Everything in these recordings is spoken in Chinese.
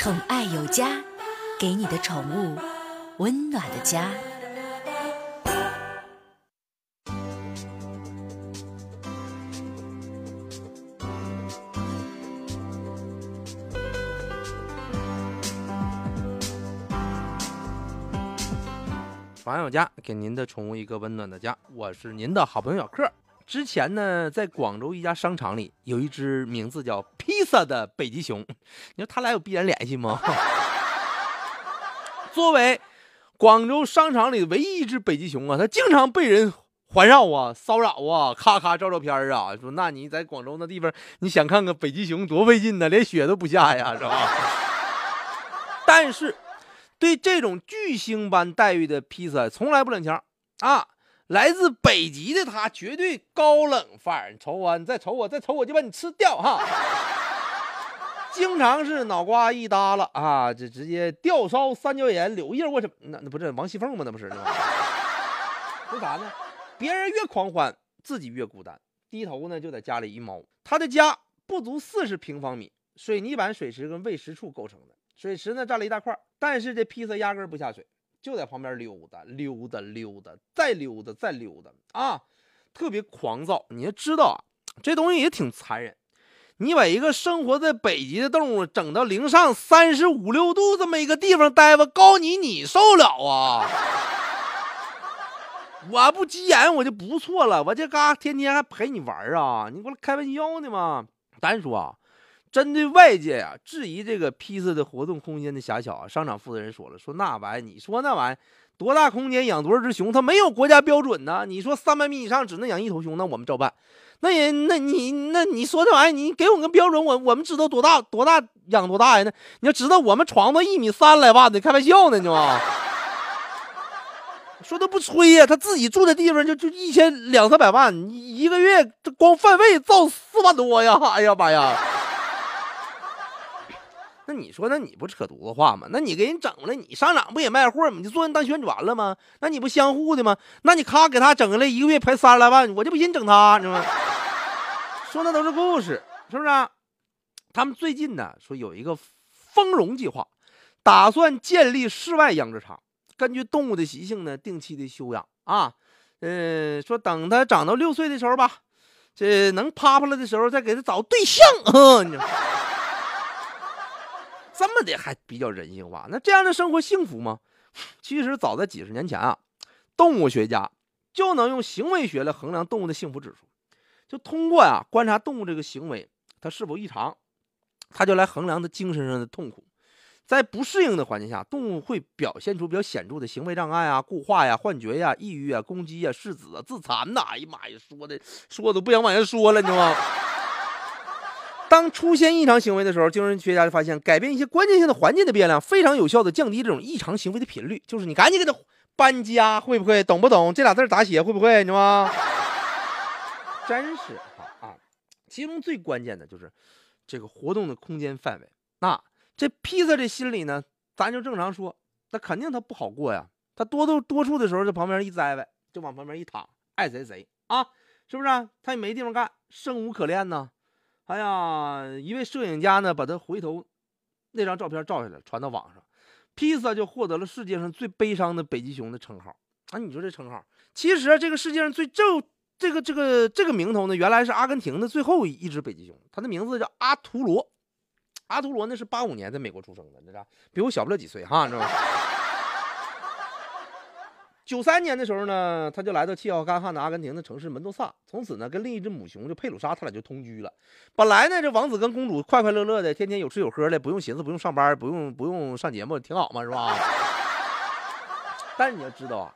宠爱有家，给你的宠物温暖的家。宠爱有家，给您的宠物一个温暖的家。我是您的好朋友小克。之前呢，在广州一家商场里，有一只名字叫披萨的北极熊。你说他俩有必然联系吗？作为广州商场里唯一一只北极熊啊，它经常被人环绕啊、骚扰啊、咔咔照照片啊。说那你在广州那地方，你想看个北极熊多费劲呢，连雪都不下呀，是吧？但是。对这种巨星般待遇的披萨从来不领情啊！来自北极的他绝对高冷范儿。瞅我，你再瞅我，再瞅我就把你吃掉哈！经常是脑瓜一耷拉啊，这直接吊烧三角眼柳叶我什那那不是王熙凤吗？那不是？为啥呢？别人越狂欢，自己越孤单，低头呢就在家里一猫。他的家不足四十平方米，水泥板水池跟喂食处构成的。水池呢占了一大块，但是这披萨压根不下水，就在旁边溜达溜达溜达，再溜达再溜达啊，特别狂躁。你要知道啊，这东西也挺残忍。你把一个生活在北极的动物整到零上三十五六度这么一个地方待吧，告你你受了啊！我不急眼我就不错了，我这嘎天天还陪你玩啊，你给我开玩笑呢吗？单说。针对外界呀质疑这个披萨的活动空间的狭小啊，商场负责人说了，说那玩意，你说那玩意多大空间养多少只熊，它没有国家标准呢。你说三百米以上只能养一头熊，那我们照办。那也，那你那你说这玩意，你给我个标准，我我们知道多大多大养多大呀？那你要知道我们床都一米三来万的，开玩笑呢，你吗？说他不吹呀，他自己住的地方就就一千两三百万，一个月这光饭费造四万多呀！哎呀妈呀！那你说，那你不扯犊子话吗？那你给人整了，你上场不也卖货吗？你做人当宣传了吗？那你不相互的吗？那你咔给他整下来，一个月赔三十来万，我就不信整他，你知道吗？说那都是故事，是不是？他们最近呢说有一个丰容计划，打算建立室外养殖场，根据动物的习性呢，定期的休养啊。嗯，说等它长到六岁的时候吧，这能趴趴了的时候，再给它找对象。你知道。这么的还比较人性化，那这样的生活幸福吗？其实早在几十年前啊，动物学家就能用行为学来衡量动物的幸福指数，就通过呀观察动物这个行为它是否异常，他就来衡量它精神上的痛苦。在不适应的环境下，动物会表现出比较显著的行为障碍啊、固化呀、幻觉呀、抑郁啊、攻击呀、誓死啊、自残呐。哎呀妈呀，说的说的都不想往下说了，你知道吗？当出现异常行为的时候，精神学家就发现，改变一些关键性的环境的变量，非常有效的降低这种异常行为的频率。就是你赶紧给他搬家，会不会？懂不懂？这俩字咋写？会不会？你知道吗？真是啊啊！其中最关键的就是这个活动的空间范围。那这披萨这心里呢，咱就正常说，那肯定他不好过呀。他多多多数的时候，在旁边一栽呗，就往旁边一躺，爱谁谁啊，是不是？他也没地方干，生无可恋呢。哎呀，一位摄影家呢，把他回头那张照片照下来，传到网上，披萨就获得了世界上最悲伤的北极熊的称号。啊，你说这称号，其实这个世界上最正这个这个这个名头呢，原来是阿根廷的最后一只北极熊，它的名字叫阿图罗。阿图罗呢是八五年在美国出生的，你知道，比我小不了几岁哈，你知道吗？九三年的时候呢，他就来到气候干旱的阿根廷的城市门多萨，从此呢，跟另一只母熊就佩鲁莎，他俩就同居了。本来呢，这王子跟公主快快乐乐的，天天有吃有喝的，不用寻思，不用上班，不用不用上节目，挺好嘛，是吧？但是你要知道啊，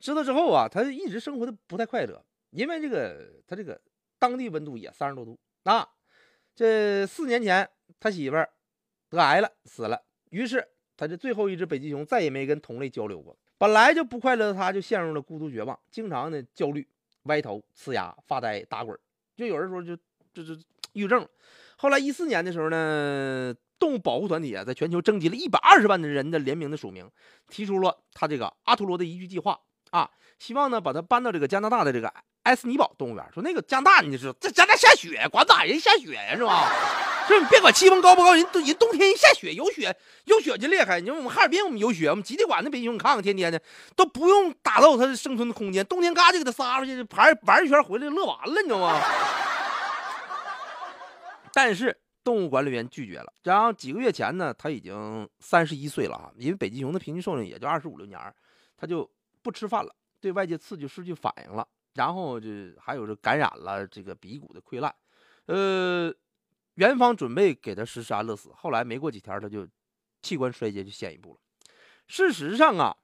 知道之后啊，他一直生活的不太快乐，因为这个他这个当地温度也三十多度啊。这四年前，他媳妇儿得癌了，死了，于是他这最后一只北极熊再也没跟同类交流过。本来就不快乐的他，就陷入了孤独绝望，经常呢焦虑、歪头、呲牙、发呆、打滚，就有人说就就就抑郁症。后来一四年的时候呢，动物保护团体啊，在全球征集了一百二十万的人的联名的署名，提出了他这个阿图罗的宜居计划啊，希望呢把他搬到这个加拿大的这个埃斯尼堡动物园。说那个加拿大，你知道这加拿大下雪，管咋人下雪呀，是吧？就是？你别管气温高不高，人人冬天一下雪有雪有雪就厉害。你说我们哈尔滨我们有雪，我们吉林管那北极熊，你看看天天的都不用打造它的生存的空间，冬天嘎就给它撒出去，玩玩一圈回来乐完了，你知道吗？但是动物管理员拒绝了。然后几个月前呢，他已经三十一岁了啊，因为北极熊的平均寿命也就二十五六年，他就不吃饭了，对外界刺激失去反应了，然后就还有这感染了这个鼻骨的溃烂，呃。园方准备给他实施安乐死，后来没过几天，他就器官衰竭就先一步了。事实上啊，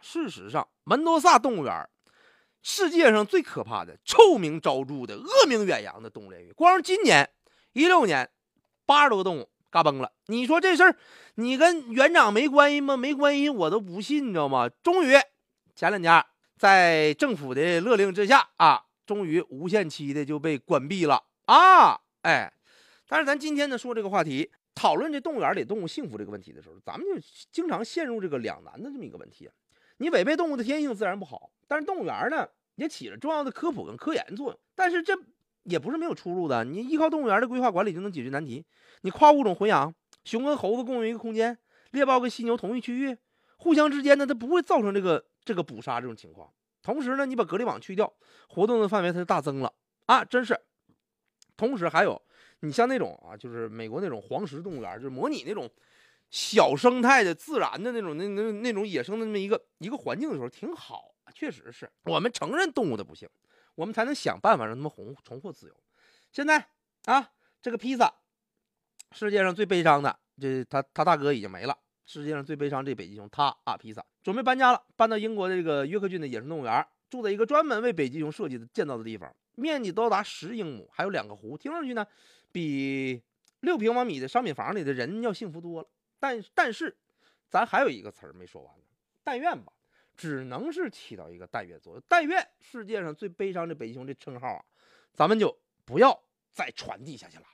事实上，门多萨动物园，世界上最可怕的、臭名昭著的、恶名远扬的动物园域，光今年一六年，八十多个动物嘎崩了。你说这事儿，你跟园长没关系吗？没关系，我都不信，你知道吗？终于前两天，在政府的勒令之下啊，终于无限期的就被关闭了啊！哎。但是咱今天呢说这个话题，讨论这动物园里动物幸福这个问题的时候，咱们就经常陷入这个两难的这么一个问题。你违背动物的天性自然不好，但是动物园呢也起了重要的科普跟科研作用。但是这也不是没有出路的，你依靠动物园的规划管理就能解决难题。你跨物种混养，熊跟猴子共用一个空间，猎豹跟犀牛同一区域，互相之间呢它不会造成这个这个捕杀这种情况。同时呢，你把隔离网去掉，活动的范围它就大增了啊，真是。同时还有。你像那种啊，就是美国那种黄石动物园，就是模拟那种小生态的自然的那种那那那种野生的那么一个一个环境的时候，挺好，确实是我们承认动物的不幸，我们才能想办法让他们重重获自由。现在啊，这个披萨，世界上最悲伤的，这他他大哥已经没了，世界上最悲伤这北极熊，他啊披萨准备搬家了，搬到英国的这个约克郡的野生动物园，住在一个专门为北极熊设计的建造的地方，面积高达十英亩，还有两个湖，听上去呢。比六平方米的商品房里的人要幸福多了，但但是，咱还有一个词儿没说完呢，但愿吧，只能是起到一个但愿作用。但愿世界上最悲伤的北极熊这称号啊，咱们就不要再传递下去了。